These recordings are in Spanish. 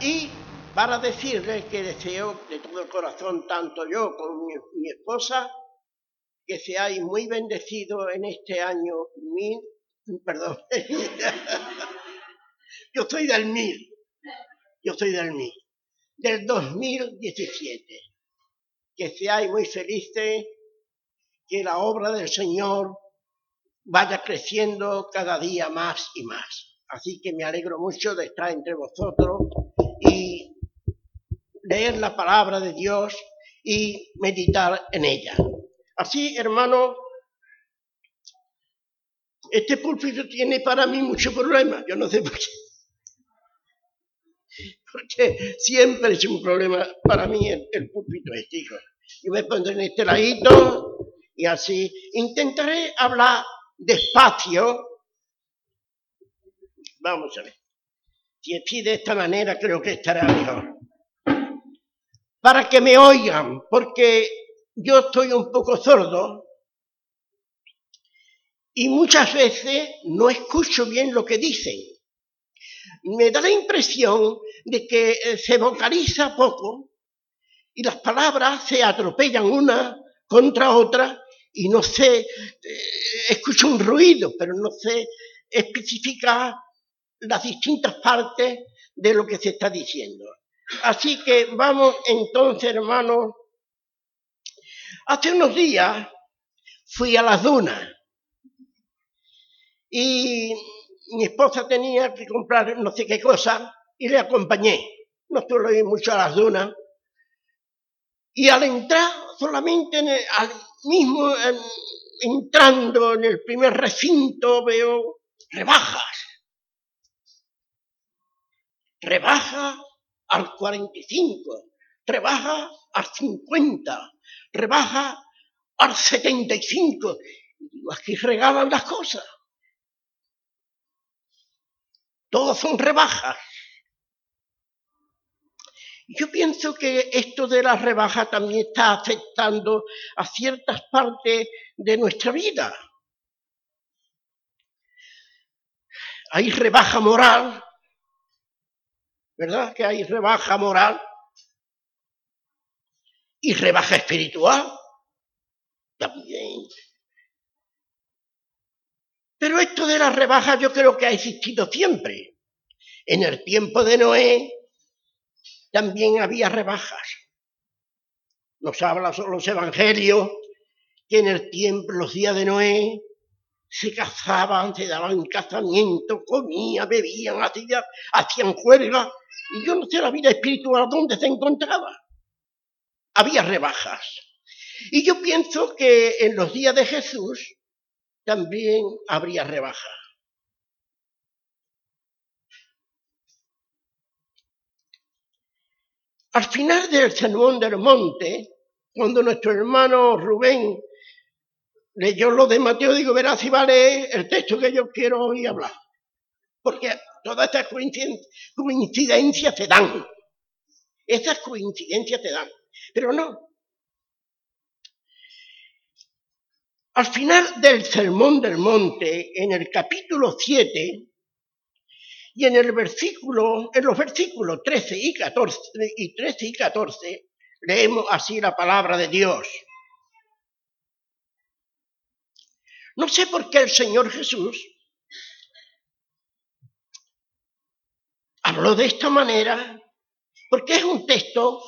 y para decirles que deseo de todo el corazón, tanto yo como mi, mi esposa, que seáis muy bendecidos en este año mil, perdón, yo soy del mil, yo soy del mil, del 2017. Que seáis muy felices, que la obra del Señor vaya creciendo cada día más y más. Así que me alegro mucho de estar entre vosotros y leer la palabra de Dios y meditar en ella. Así, hermano, este púlpito tiene para mí mucho problema. Yo no sé por qué. Porque siempre es un problema para mí el, púlpito este, hijo. Yo me pondré en este ladito y así intentaré hablar despacio. Vamos a ver. Si de esta manera creo que estará mejor para que me oigan, porque yo estoy un poco sordo y muchas veces no escucho bien lo que dicen. Me da la impresión de que eh, se vocaliza poco y las palabras se atropellan una contra otra y no sé, eh, escucho un ruido, pero no sé especificar las distintas partes de lo que se está diciendo. Así que vamos entonces, hermanos. Hace unos días fui a las dunas y mi esposa tenía que comprar no sé qué cosa y le acompañé. No suelo ir mucho a las dunas. Y al entrar, solamente en al mismo entrando en el primer recinto, veo rebajas. Rebajas al 45, rebaja al 50, rebaja al 75. Y digo, aquí regalan las cosas. Todos son rebajas. Yo pienso que esto de las rebajas también está afectando a ciertas partes de nuestra vida. Hay rebaja moral, ¿verdad? Que hay rebaja moral y rebaja espiritual también. Pero esto de la rebaja yo creo que ha existido siempre. En el tiempo de Noé también había rebajas. Nos hablan los evangelios que en el tiempo, los días de Noé, se casaban, se daban casamiento, comían, bebían, hacían, hacían juerga y yo no sé la vida espiritual dónde se encontraba. Había rebajas. Y yo pienso que en los días de Jesús también habría rebajas. Al final del sermón del monte, cuando nuestro hermano Rubén leyó lo de Mateo, digo, verás si vale el texto que yo quiero hoy hablar. Porque Todas estas coincidencias se dan. Esas coincidencias se dan. Pero no. Al final del Sermón del Monte, en el capítulo 7, y en el versículo, en los versículos 13 y 14, y 13 y 14, leemos así la palabra de Dios. No sé por qué el Señor Jesús Hablo de esta manera porque es un texto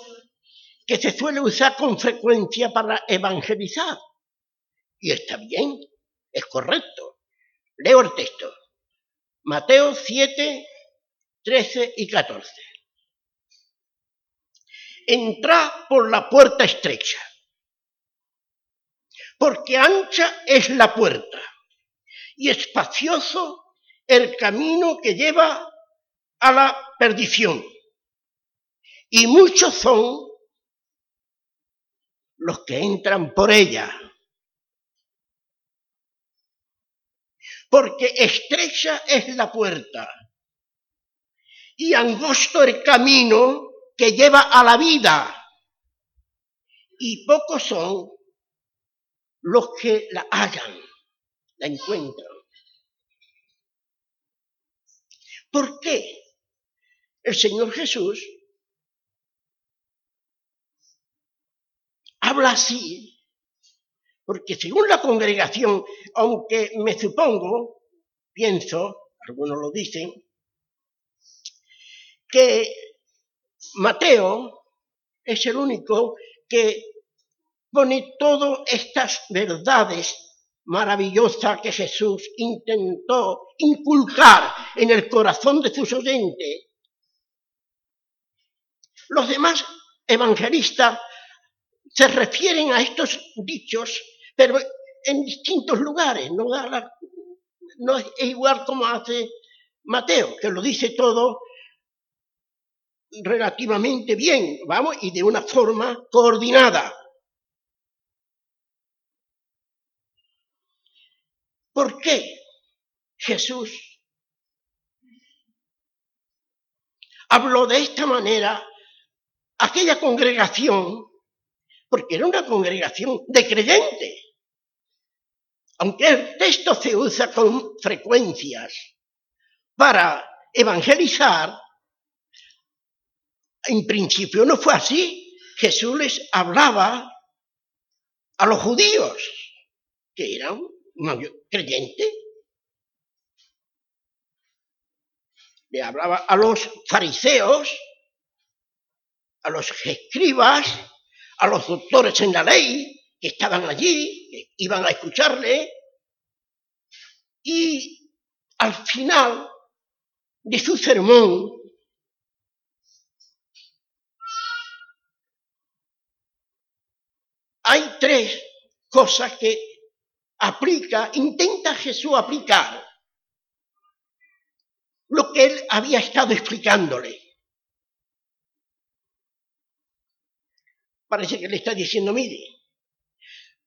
que se suele usar con frecuencia para evangelizar. Y está bien, es correcto. Leo el texto. Mateo 7, 13 y 14. Entra por la puerta estrecha, porque ancha es la puerta y espacioso el camino que lleva a la perdición. Y muchos son los que entran por ella. Porque estrecha es la puerta y angosto el camino que lleva a la vida. Y pocos son los que la hallan, la encuentran. ¿Por qué? el Señor Jesús habla así, porque según la congregación, aunque me supongo, pienso, algunos lo dicen, que Mateo es el único que pone todas estas verdades maravillosas que Jesús intentó inculcar en el corazón de sus oyentes. Los demás evangelistas se refieren a estos dichos, pero en distintos lugares, no, no es igual como hace Mateo, que lo dice todo relativamente bien, vamos, y de una forma coordinada. ¿Por qué Jesús habló de esta manera aquella congregación? Porque era una congregación de creyentes. Aunque el texto se usa con frecuencias para evangelizar, en principio no fue así. Jesús les hablaba a los judíos, que eran creyentes. Le hablaba a los fariseos, a los escribas, a los doctores en la ley que estaban allí, que iban a escucharle, y al final de su sermón hay tres cosas que aplica, intenta Jesús aplicar lo que él había estado explicándole. Parece que le está diciendo, mire,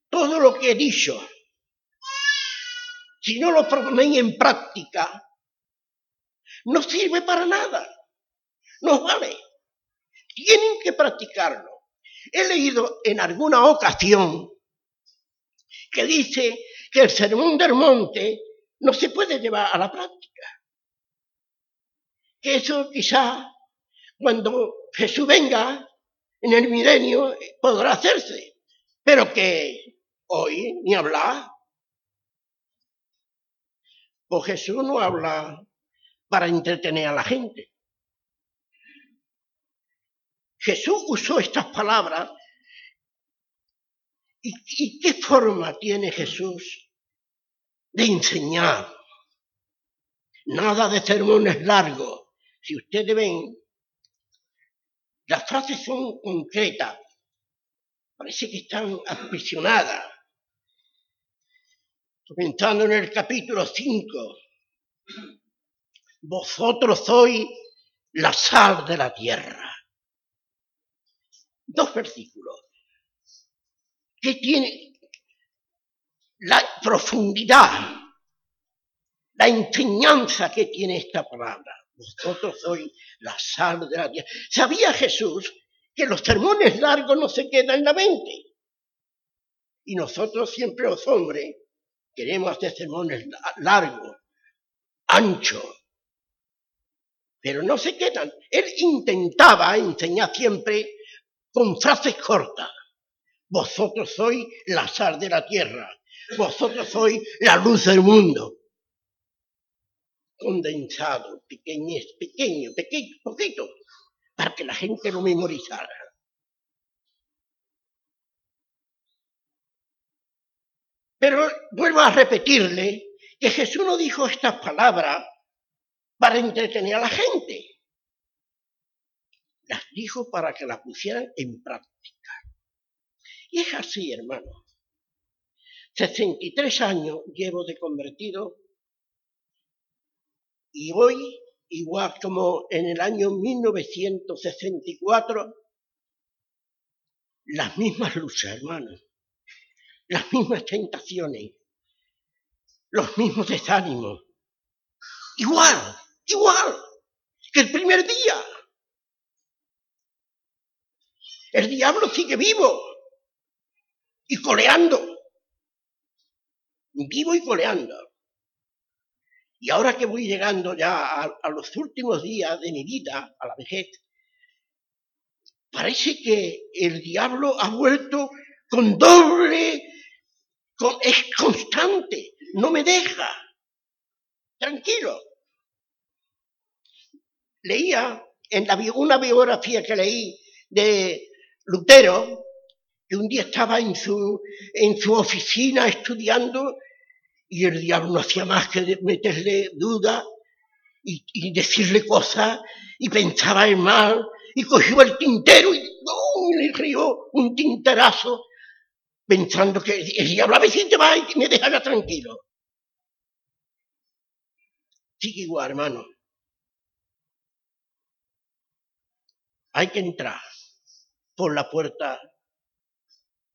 todo lo que he dicho, si no lo ponéis en práctica, no sirve para nada, no vale. Tienen que practicarlo. He leído en alguna ocasión que dice que el sermón del monte no se puede llevar a la práctica. Que eso quizá cuando Jesús venga en el milenio podrá hacerse, pero que hoy ni hablar. Pues Jesús no habla para entretener a la gente. Jesús usó estas palabras ¿Y, qué forma tiene Jesús de enseñar? Nada de sermones largos. Si ustedes ven, las frases son concretas. Parece que están aprisionadas. Comenzando en el capítulo 5. Vosotros sois la sal de la tierra. Dos versículos que tiene la profundidad, la enseñanza que tiene esta palabra. Vosotros sois la sal de la tierra. ¿Sabía Jesús que los sermones largos no se quedan en la mente? Y nosotros siempre los hombres queremos hacer sermones largos, anchos, pero no se quedan. Él intentaba enseñar siempre con frases cortas. Vosotros sois la sal de la tierra. Vosotros sois la luz del mundo. Condensado, pequeño, pequeño, pequeño, poquito, para que la gente lo memorizara. Pero vuelvo a repetirle que Jesús no dijo estas palabras para entretener a la gente. Las dijo para que las pusieran en práctica. Y es así, hermano. 63 años llevo de convertido y hoy, igual como en el año 1964, las mismas luchas, hermano, las mismas tentaciones, los mismos desánimos, igual, igual que el primer día. El diablo sigue vivo y coleando. Vivo y coleando. Y ahora que voy llegando ya a, los últimos días de mi vida, a la vejez, parece que el diablo ha vuelto con doble, es constante, no me deja. Tranquilo. Leía en la, una biografía que leí de Lutero, un día estaba en su, en su oficina estudiando y el diablo no hacía más que meterle duda y, decirle cosas y pensaba en mal y cogió el tintero y le rió un tinterazo pensando que el diablo a veces te va y me dejará tranquilo. Sigue igual, hermano. Hay que entrar por la puerta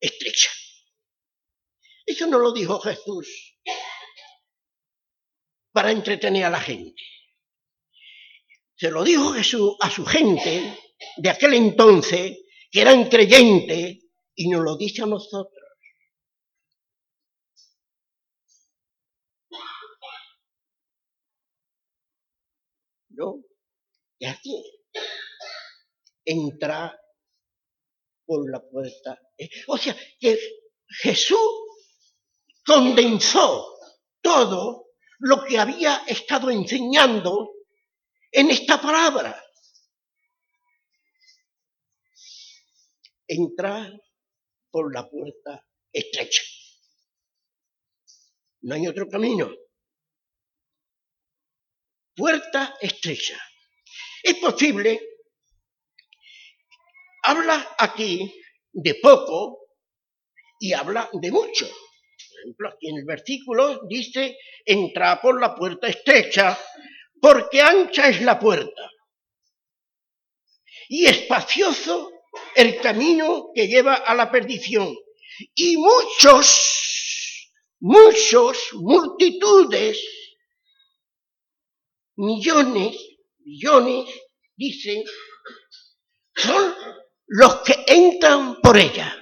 estrecha. Eso no lo dijo Jesús para entretener a la gente. Se lo dijo Jesús a su gente de aquel entonces, que eran creyentes, y nos lo dice a nosotros. ¿No? Y así, entra por la puerta. O sea, que Jesús condensó todo lo que había estado enseñando en esta palabra. Entrar por la puerta estrecha. No hay otro camino. Puerta estrecha. Es posible, habla aquí de poco y habla de mucho ejemplo, aquí en el versículo dice, entra por la puerta estrecha, porque ancha es la puerta y espacioso el camino que lleva a la perdición. Y muchos, muchos, multitudes, millones, millones, dicen, son los que entran por ella.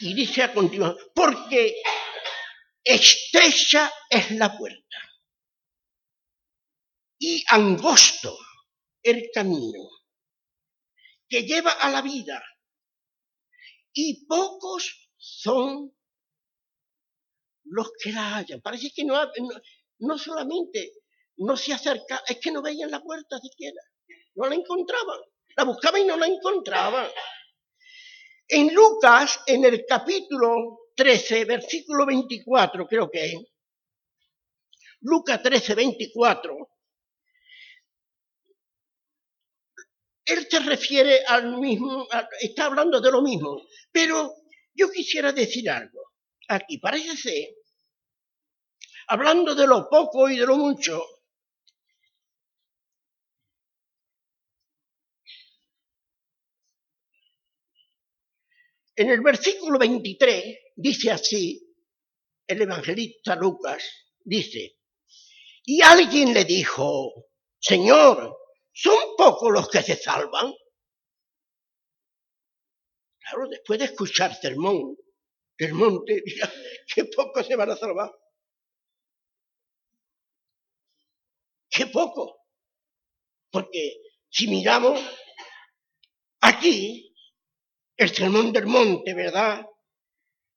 Y dice a continuación, porque estrecha es la puerta y angosto el camino que lleva a la vida y pocos son los que la hallan. Parece que no, no, solamente no se acerca, es que no veían la puerta siquiera, no la encontraban, la buscaban y no la encontraban. En Lucas, en el capítulo 13, versículo 24, creo que es, Lucas 13, 24, él se refiere al mismo, está hablando de lo mismo, pero yo quisiera decir algo. Aquí parece ser, hablando de lo poco y de lo mucho, En el versículo 23 dice así, el evangelista Lucas dice, y alguien le dijo, Señor, ¿son pocos los que se salvan? Claro, después de escuchar sermón del monte, diga, qué pocos se van a salvar. Qué poco. Porque si miramos aquí, el sermón del monte, ¿verdad?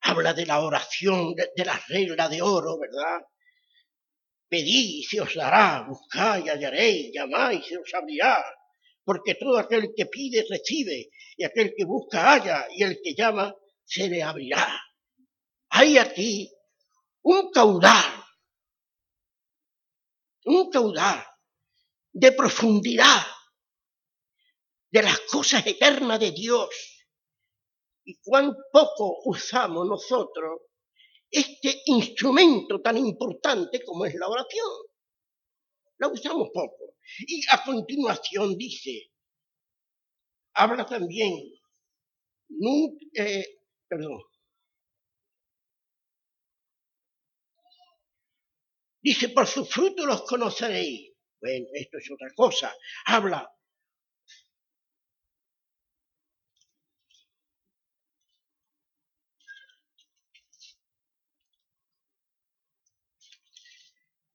Habla de la oración, de, la regla de oro, ¿verdad? Pedid y se os dará, buscad y hallaréis, llamáis y se os abrirá. Porque todo aquel que pide recibe, y aquel que busca halla, y el que llama se le abrirá. Hay aquí un caudal, un caudal de profundidad de las cosas eternas de Dios y cuán poco usamos nosotros este instrumento tan importante como es la oración. La usamos poco. Y a continuación dice, habla también, eh, perdón, dice, por su fruto los conoceréis. Bueno, esto es otra cosa. Habla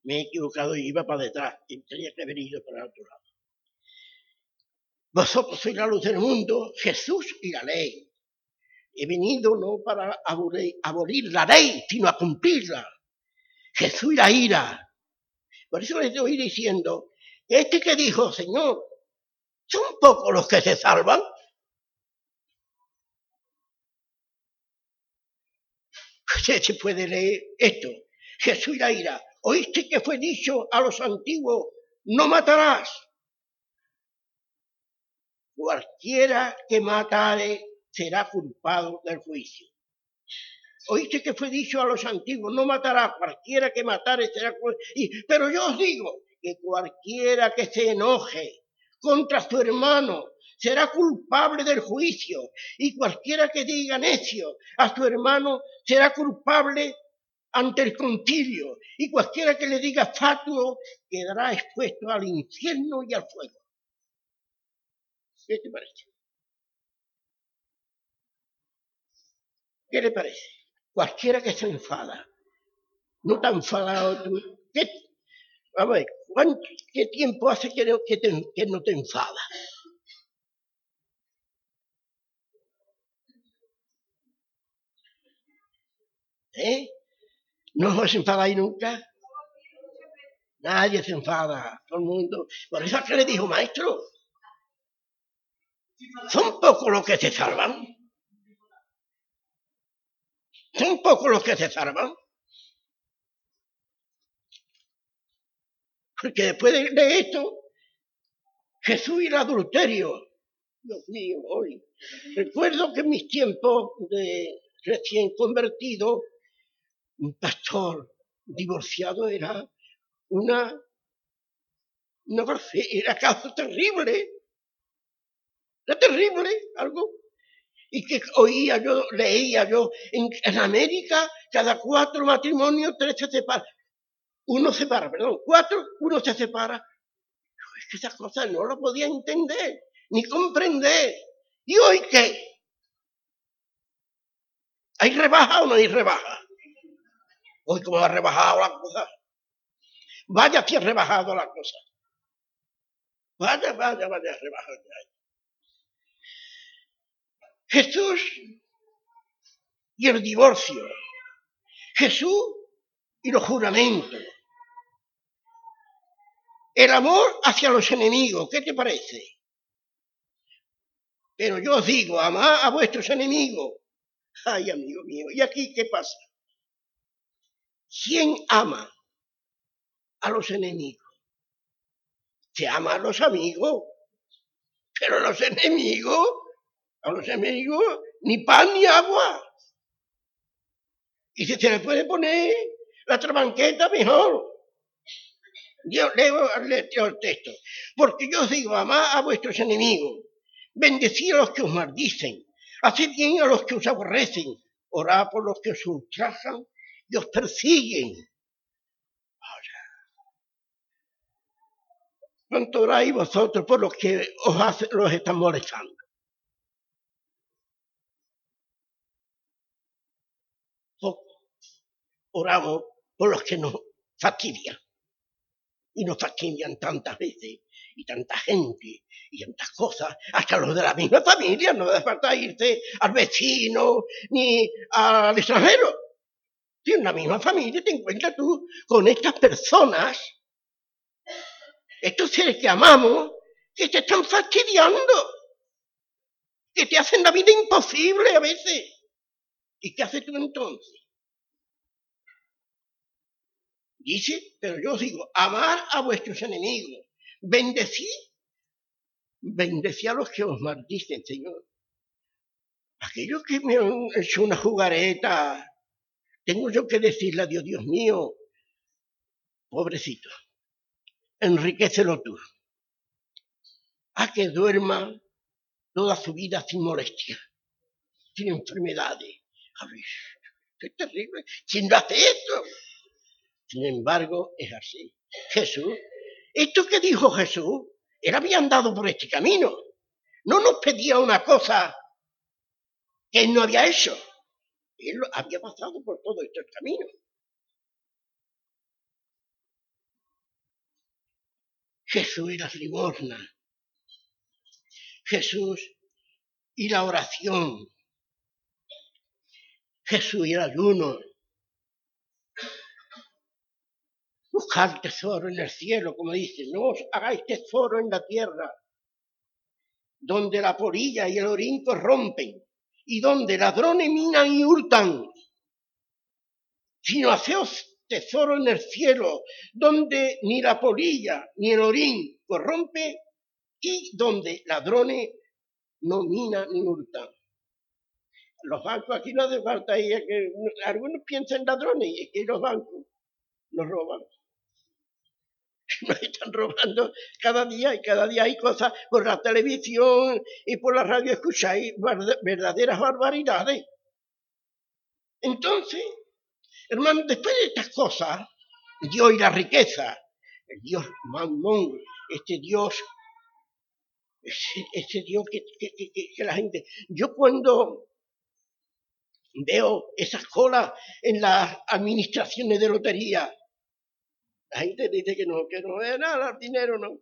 Me he equivocado y iba para detrás. Y tenía que haber ido para el otro lado. Vosotros sois la luz del mundo, Jesús y la ley. He venido no para abolir, la ley, sino a cumplirla. Jesús y la ira. Por eso les estoy diciendo, este que dijo, Señor, son pocos los que se salvan. Se puede leer esto. Jesús y la ira. Oíste que fue dicho a los antiguos, no matarás. Cualquiera que matare será culpado del juicio. Oíste que fue dicho a los antiguos, no matará, cualquiera que matare será culpado. Pero yo os digo que cualquiera que se enoje contra su hermano será culpable del juicio. Y cualquiera que diga necio a su hermano será culpable ante el concilio. Y cualquiera que le diga fatuo quedará expuesto al infierno y al fuego. ¿Qué te parece? ¿Qué le parece? Cualquiera que se enfada, no tan enfadado tú. ¿Qué? A ver, ¿qué tiempo hace que no, que, que no te enfada? ¿Eh? ¿No os enfadáis nunca? Nadie se enfada, todo el mundo. Por eso es que le dijo, maestro, son pocos los que se salvan. Son pocos los que se salvan. Porque después de esto, Jesús y el adulterio. Dios mío, hoy. Recuerdo que en mis tiempos de recién convertido, un pastor divorciado era una, una era caso terrible. Era terrible, algo. Y que oía yo, leía yo, en, en América, cada cuatro matrimonios, tres se separan uno se para, perdón, cuatro, uno se separa. Es que esas cosas no lo podía entender, ni comprender. ¿Y hoy qué? ¿Hay rebaja o no hay rebaja? Hoy como ha rebajado la cosa. Vaya que ha rebajado la cosa. Vaya, vaya, vaya, rebajado. Jesús y el divorcio. Jesús y los juramentos. El amor hacia los enemigos, ¿qué te parece? Pero yo os digo, amad a vuestros enemigos. Ay, amigo mío, ¿y aquí qué pasa? ¿Quién ama a los enemigos? Se ama a los amigos, pero a los enemigos, a los enemigos, ni pan ni agua. Y si se le puede poner la trabanqueta mejor. Yo leo, el texto. Porque yo digo, amad a vuestros enemigos, bendecid a los que os maldicen, haced bien a los que os aborrecen, orad por los que os ultrajan y os persiguen. Ahora, ¿cuánto oráis vosotros por los que os, los están molestando? Oramos por los que nos fastidian y nos fastidian tantas veces y tanta gente y tantas cosas, hasta los de la misma familia, no hace falta irse al vecino ni al extranjero. Si en la misma familia te encuentras tú con estas personas, estos seres que amamos, que te están fastidiando, que te hacen la vida imposible a veces. ¿Y qué haces tú entonces? Dice, pero yo os digo, amar a vuestros enemigos, bendecid, bendecid a los que os maldicen, Señor. Aquellos que me han hecho una jugareta, tengo yo que decirle a Dios, Dios mío, pobrecito, enriquecelo tú. A que duerma toda su vida sin molestia, sin enfermedades. A ver, es terrible. ¿Quién lo hace esto? Sin embargo, es así. Jesús, esto que dijo Jesús, él había andado por este camino. No nos pedía una cosa que él no había hecho. Él había pasado por todo este camino. Jesús y las limosnas. Jesús y la oración. Jesús y el ayuno. Buscar tesoro en el cielo, como dice, no os hagáis tesoro en la tierra, donde la polilla y el orín corrompen, y donde ladrones minan y hurtan, sino haceos tesoro en el cielo, donde ni la polilla ni el orín corrompe, y donde ladrones no minan ni hurtan. Los bancos aquí no hace falta, y algunos piensan ladrones, y es que los bancos nos roban. Nos están robando cada día y cada día hay cosas por la televisión y por la radio escucháis verdaderas barbaridades. Entonces, hermano, después de estas cosas, Dios y la riqueza, el Dios mamón, este Dios, ese, Dios que, que la gente... Yo cuando veo esas colas en las administraciones de lotería, la gente dice que no, que no es nada, el dinero no.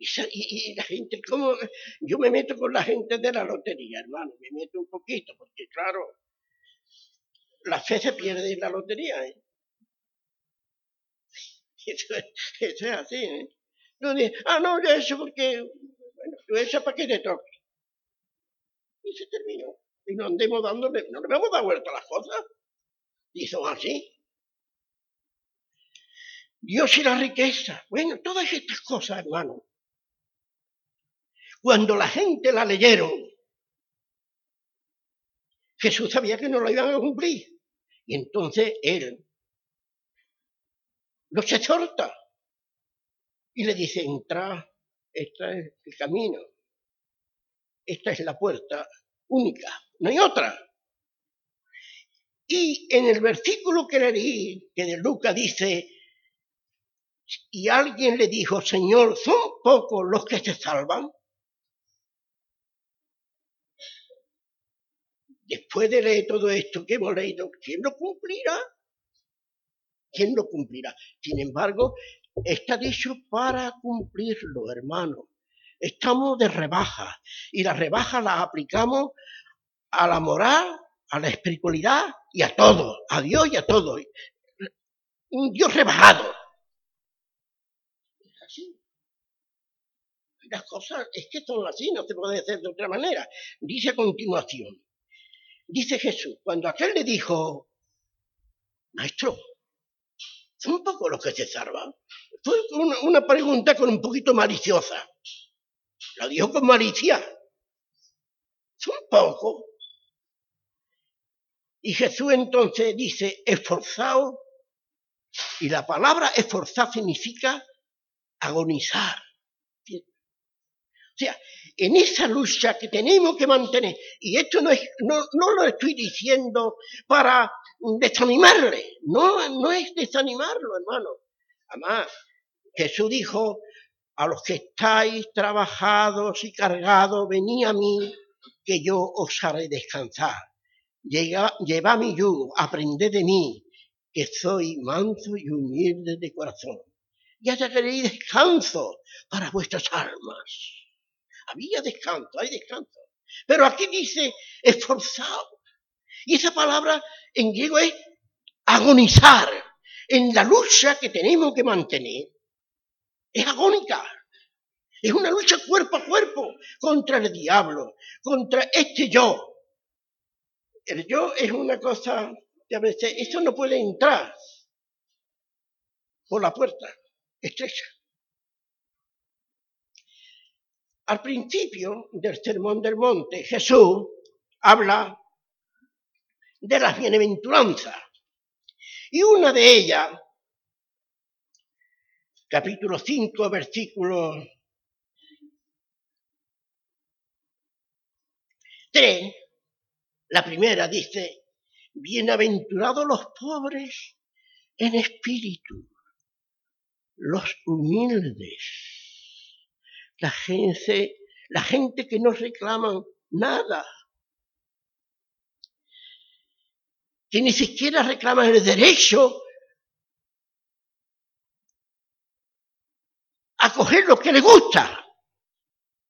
Y, la gente, ¿cómo? Yo me meto con la gente de la lotería, hermano, me meto un poquito, porque claro, la fe se pierde en la lotería, ¿eh? Eso, es así, ¿eh? No ah, no, eso porque, bueno, tú eso para que te toque. Y se terminó. Y no andemos dándole, no le a dar vuelta las cosas. Y son así. Dios y la riqueza. Bueno, todas estas cosas, hermano. Cuando la gente la leyeron, Jesús sabía que no lo iban a cumplir. Y entonces él los exhorta y le dice, entra, este es el camino, esta es la puerta única, no hay otra. Y en el versículo que leí, que de Lucas dice, y alguien le dijo, Señor, ¿son pocos los que se salvan? Después de leer todo esto que hemos leído, ¿quién lo cumplirá? ¿Quién lo cumplirá? Sin embargo, está dicho para cumplirlo, hermano. Estamos de rebaja y la rebaja la aplicamos a la moral, a la espiritualidad y a todo, a Dios y a todo. Un Dios rebajado. Las cosas es que son así, no se puede hacer de otra manera. Dice a continuación, dice Jesús, cuando aquel le dijo, maestro, son pocos los que se salvan. Fue una, pregunta con un poquito maliciosa. La dijo con malicia. Son pocos. Y Jesús entonces dice, esforzado, y la palabra esforzar significa agonizar. O sea, en esa lucha que tenemos que mantener, y esto no, es, no, no lo estoy diciendo para desanimarle, no, no es desanimarlo, hermano. Además, Jesús dijo, a los que estáis trabajados y cargados, venid a mí, que yo os haré descansar. Lleva, mi yugo, aprended de mí, que soy manso y humilde de corazón. Y queréis descanso para vuestras almas. Había descanso, hay descanso. Pero aquí dice esforzado. Y esa palabra en griego es agonizar. En la lucha que tenemos que mantener, es agónica. Es una lucha cuerpo a cuerpo contra el diablo, contra este yo. El yo es una cosa que a veces, esto no puede entrar por la puerta estrecha. Al principio del Sermón del Monte, Jesús habla de las bienaventuranzas. Y una de ellas, capítulo 5, versículo 3, la primera dice, bienaventurados los pobres en espíritu, los humildes la gente, la gente que no reclama nada, que ni siquiera reclaman el derecho lo que le gusta.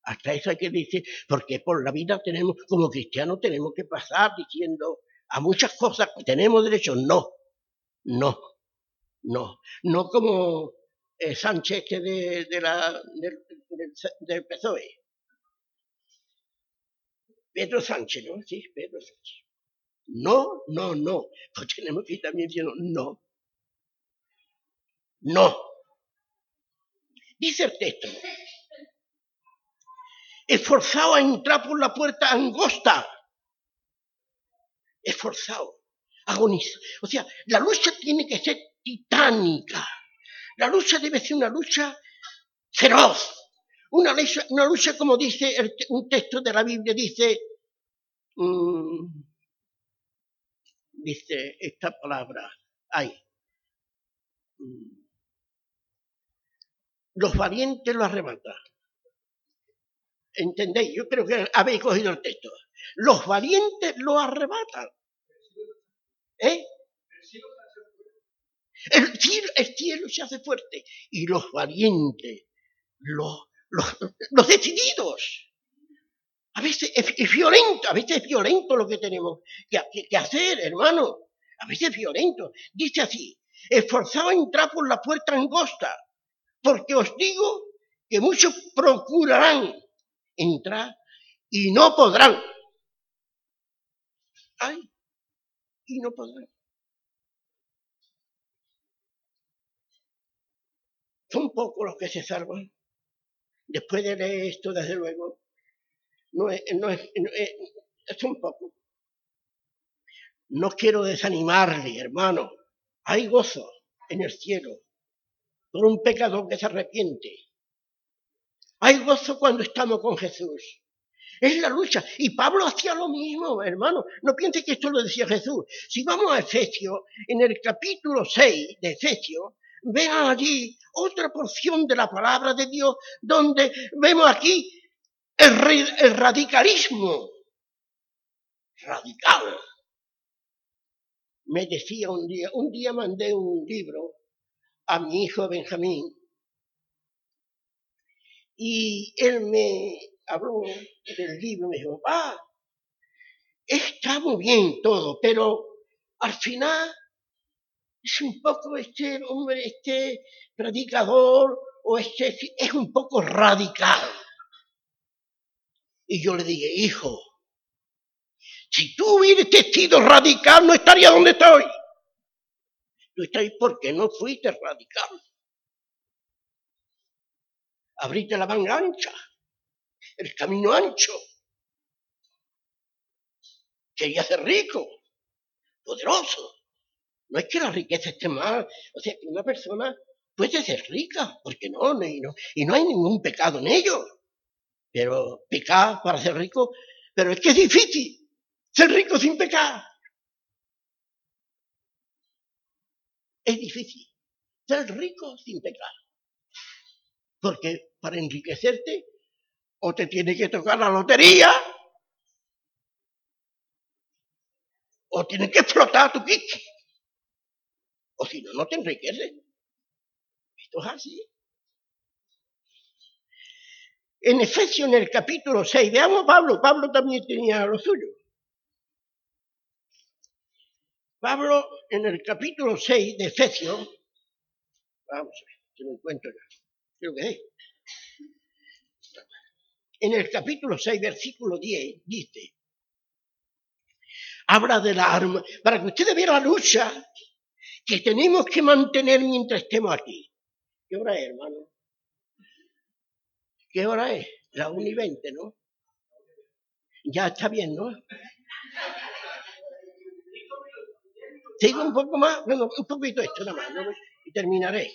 Hasta eso hay que decir, porque por la vida tenemos, como cristianos, tenemos que pasar diciendo a muchas cosas que tenemos derecho. No, no, no, no como eh, Sánchez que de, la, del, del, del PSOE. Pedro Sánchez, ¿no? Sí, Pedro Sánchez. No, no, no. Pues tenemos que ir también diciendo no. No. Dice el texto. Esforzado a entrar por la puerta angosta. Esforzado. Agoniza. O sea, la lucha tiene que ser titánica. La lucha debe ser una lucha feroz. Una lucha, una lucha como dice un texto de la Biblia, dice, mmm, dice esta palabra, ay, mmm, los valientes lo arrebatan. ¿Entendéis? Yo creo que habéis cogido el texto. Los valientes lo arrebatan. ¿Eh? El cielo, el cielo se hace fuerte y los valientes, los, los, decididos. A veces es, violento, a veces es violento lo que tenemos que, que, hacer, hermano. A veces es violento. Dice así, esforzado a entrar por la puerta angosta, porque os digo que muchos procurarán entrar y no podrán. Ay, y no podrán. Son pocos los que se salvan. Después de leer esto, desde luego, no es, no es, no es, son pocos. No quiero desanimarle, hermano. Hay gozo en el cielo por un pecador que se arrepiente. Hay gozo cuando estamos con Jesús. Es la lucha. Y Pablo hacía lo mismo, hermano. No piense que esto lo decía Jesús. Si vamos a Efesios, en el capítulo 6 de Efesios, vean allí otra porción de la palabra de Dios donde vemos aquí el, radicalismo. Radical. Me decía un día, un día mandé un libro a mi hijo Benjamín y él me habló del libro, me dijo, ah, está muy bien todo, pero al final es un poco este hombre, este predicador, o este, es un poco radical. Y yo le dije, hijo, si tú hubieras sido radical, no estaría donde estoy. Tú estás porque no fuiste radical. Abriste la manga ancha, el camino ancho. Quería ser rico, poderoso. No es que la riqueza esté mal, o sea, que una persona puede ser rica, porque no, no, y no, y no hay ningún pecado en ello. Pero pecar para ser rico, pero es que es difícil ser rico sin pecar. Es difícil ser rico sin pecar. Porque para enriquecerte o te tiene que tocar la lotería o tienes que explotar tu kit. O si no, no te enriqueces. Esto es así. En Efesios, en el capítulo 6, veamos Pablo, Pablo también tenía lo suyo. Pablo, en el capítulo 6 de Efesios, vamos a ver, que lo encuentro ya, creo que es. En el capítulo 6, versículo 10, dice, habla de la arma, para que ustedes vean la lucha que tenemos que mantener mientras estemos aquí. ¿Qué hora es, hermano? ¿Qué hora es? La 1 y 20, ¿no? Ya está bien, ¿no? Sigo un poco más, bueno, un poquito esto nada más, ¿no? y terminaré.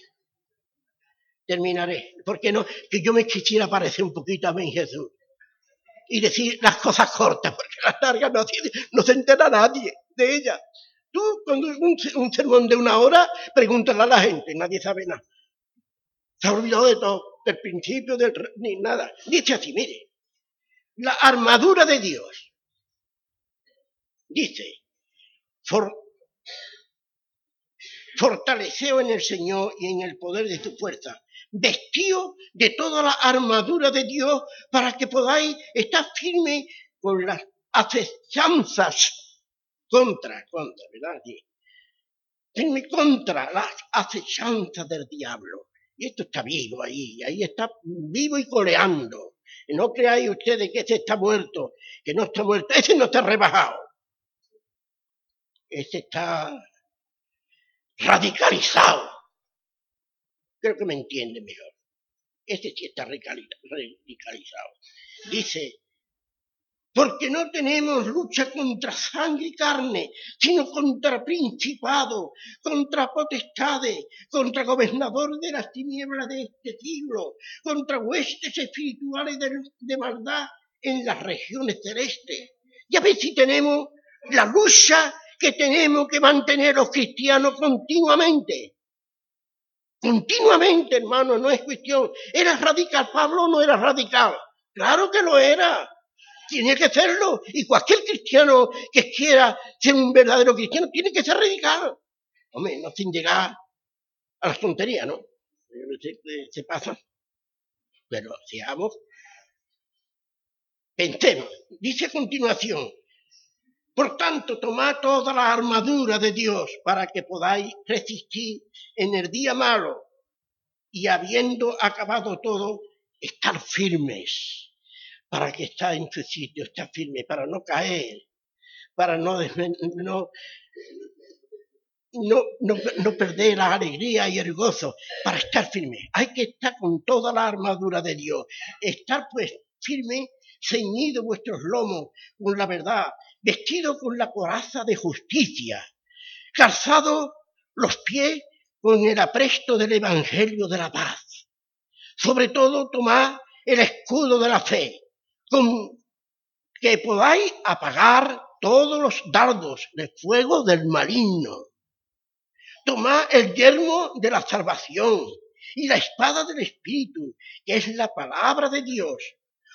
Terminaré. Porque no, que yo me quisiera parecer un poquito a mí, Jesús. Y decir las cosas cortas, porque las largas no, no se entera nadie de ellas. Tú, cuando un, un sermón de una hora, pregúntale a la gente, nadie sabe nada. Se ha olvidado de todo, del principio, del, ni nada. Dice así, mire, la armadura de Dios. Dice, for, fortaleceo en el Señor y en el poder de tu fuerza. vestido de toda la armadura de Dios para que podáis estar firme con las acechanzas contra, contra, ¿verdad? Firme contra las acechanzas del diablo. Y esto está vivo ahí, ahí está vivo y coleando. No creáis ustedes que ese está muerto, que no está muerto, ese no está rebajado. Ese está radicalizado. Creo que me entiende mejor. Este sí está radicalizado. Dice, porque no tenemos lucha contra sangre y carne, sino contra principados, contra potestades, contra gobernadores de las tinieblas de este siglo, contra huestes espirituales de, de maldad en las regiones celestes. Ya ves si tenemos la lucha que tenemos que mantener los cristianos continuamente. Continuamente, hermano, no es cuestión. ¿Era radical Pablo no era radical? Claro que lo era. Tiene que serlo. Y cualquier cristiano que quiera ser un verdadero cristiano tiene que ser radical. Hombre, no sin llegar a las tonterías, ¿no? Se, se pasa. Pero seamos. Pensemos. Dice a continuación. Por tanto, tomad toda la armadura de Dios para que podáis resistir en el día malo y habiendo acabado todo, estar firmes para que está en su sitio, está firme, para no caer, para no, no, no, no, perder la alegría y el gozo, para estar firme. Hay que estar con toda la armadura de Dios, estar pues firme, ceñido vuestros lomos con la verdad, vestido con la coraza de justicia, calzado los pies con el apresto del Evangelio de la paz. Sobre todo tomad el escudo de la fe, con que podáis apagar todos los dardos de fuego del maligno. Tomad el yermo de la salvación y la espada del Espíritu, que es la palabra de Dios,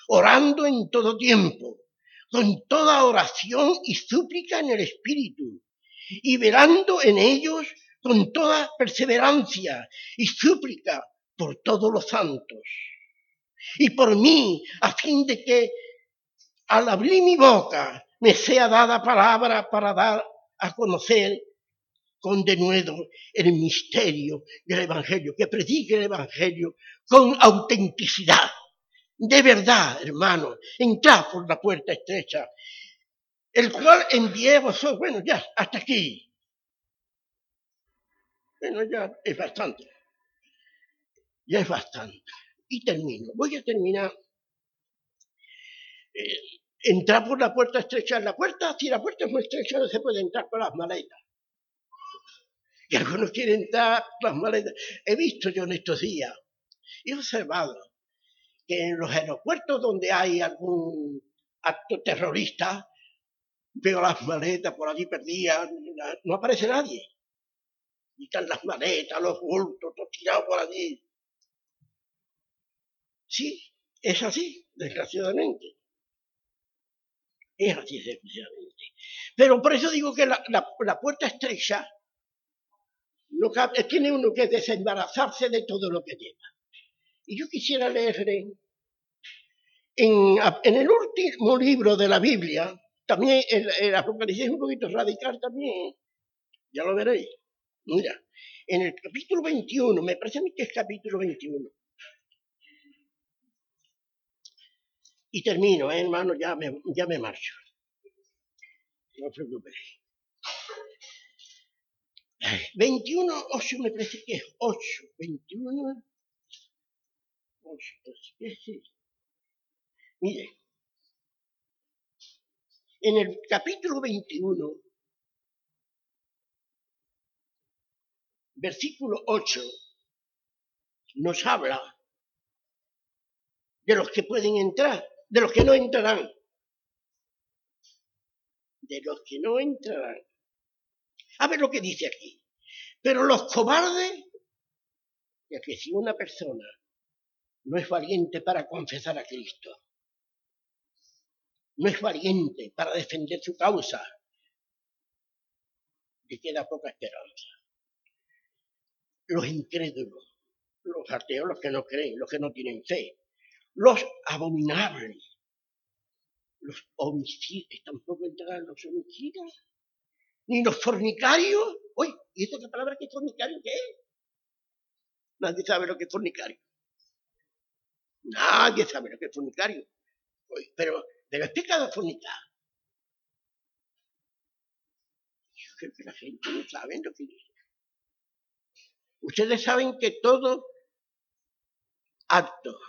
orando en todo tiempo con toda oración y súplica en el Espíritu, y velando en ellos con toda perseverancia y súplica por todos los santos. Y por mí, a fin de que al abrir mi boca me sea dada palabra para dar a conocer con denuedo el misterio del Evangelio, que predique el Evangelio con autenticidad de verdad, hermano, entrad por la puerta estrecha, el cual envié vosotros, bueno, ya, hasta aquí. Bueno, ya es bastante. Ya es bastante. Y termino. Voy a terminar. Eh, entrar por la puerta estrecha. La puerta, si la puerta es muy estrecha, no se puede entrar por las maletas. Y algunos quieren entrar por las maletas. He visto yo en estos días, he observado que en los aeropuertos donde hay algún acto terrorista, veo las maletas por allí perdidas, no aparece nadie. Y están las maletas, los bultos, todo tirado por allí. Sí, es así, desgraciadamente. Es así, desgraciadamente. Pero por eso digo que la, la puerta estrecha tiene uno que desembarazarse de todo lo que lleva. Y yo quisiera leerle en, en el último libro de la Biblia, también el, el Apocalipsis es un poquito radical también, ya lo veréis. Mira, en el capítulo 21, me parece a mí que es capítulo 21. Y termino, ¿eh, hermano, ya me, ya me marcho. No os preocupéis. 21, 8 me parece que es 8, 21, Mire, en el capítulo 21, versículo 8, nos habla de los que pueden entrar, de los que no entrarán, de los que no entrarán. A ver lo que dice aquí. Pero los cobardes, ya que si una persona no es valiente para confesar a Cristo. No es valiente para defender su causa. Le queda poca esperanza. Los incrédulos, los ateos, los que no creen, los que no tienen fe, los abominables, los homicidas, tampoco entrarán los homicidas, ni los fornicarios. Uy, ¿y esta palabra que es fornicario qué es? Nadie sabe lo que es fornicario. Nadie sabe lo que es fornicario. Uy, pero, pero es pecado fornicar. Yo creo que la gente no sabe lo que dice. Ustedes saben que todo acto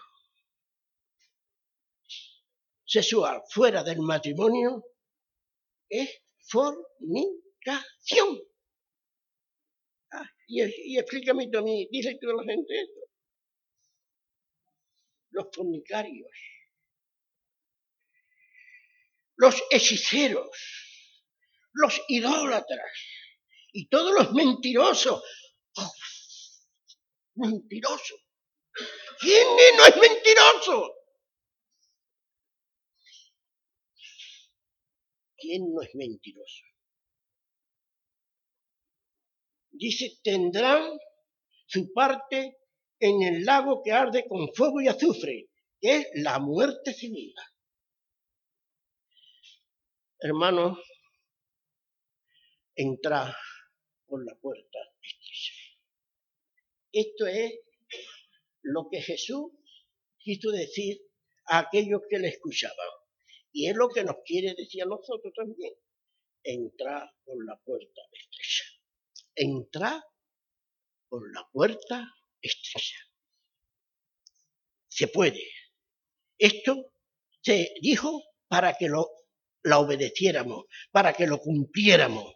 sexual fuera del matrimonio es fornicación. Ah, y, explícame tú a dice toda la gente esto. Los fornicarios, los hechiceros, los idólatras y todos los mentirosos. Oh, mentiroso. ¿Quién no es mentiroso? ¿Quién no es mentiroso? Dice, tendrán su parte en el lago que arde con fuego y azufre, que es la muerte civil. Hermano, entra por la puerta Esto es lo que Jesús quiso decir a aquellos que le escuchaban. Y es lo que nos quiere decir a nosotros también. Entra por la puerta estrecha. Entra por la puerta estrecha. Se puede. Esto se dijo para que lo, la obedeciéramos, para que lo cumpliéramos.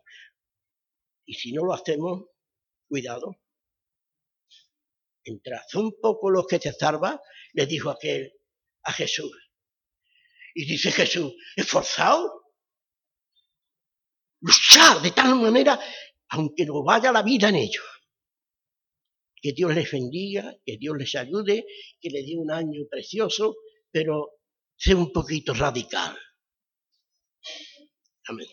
Y si no lo hacemos, cuidado. Entrad. un poco los que se salvan, le dijo aquel a Jesús. Y dice Jesús, esforzado, luchar de tal manera, aunque no vaya la vida en ellos. Que Dios les bendiga, que Dios les ayude, que les dé un año precioso, pero sea un poquito radical. Amén.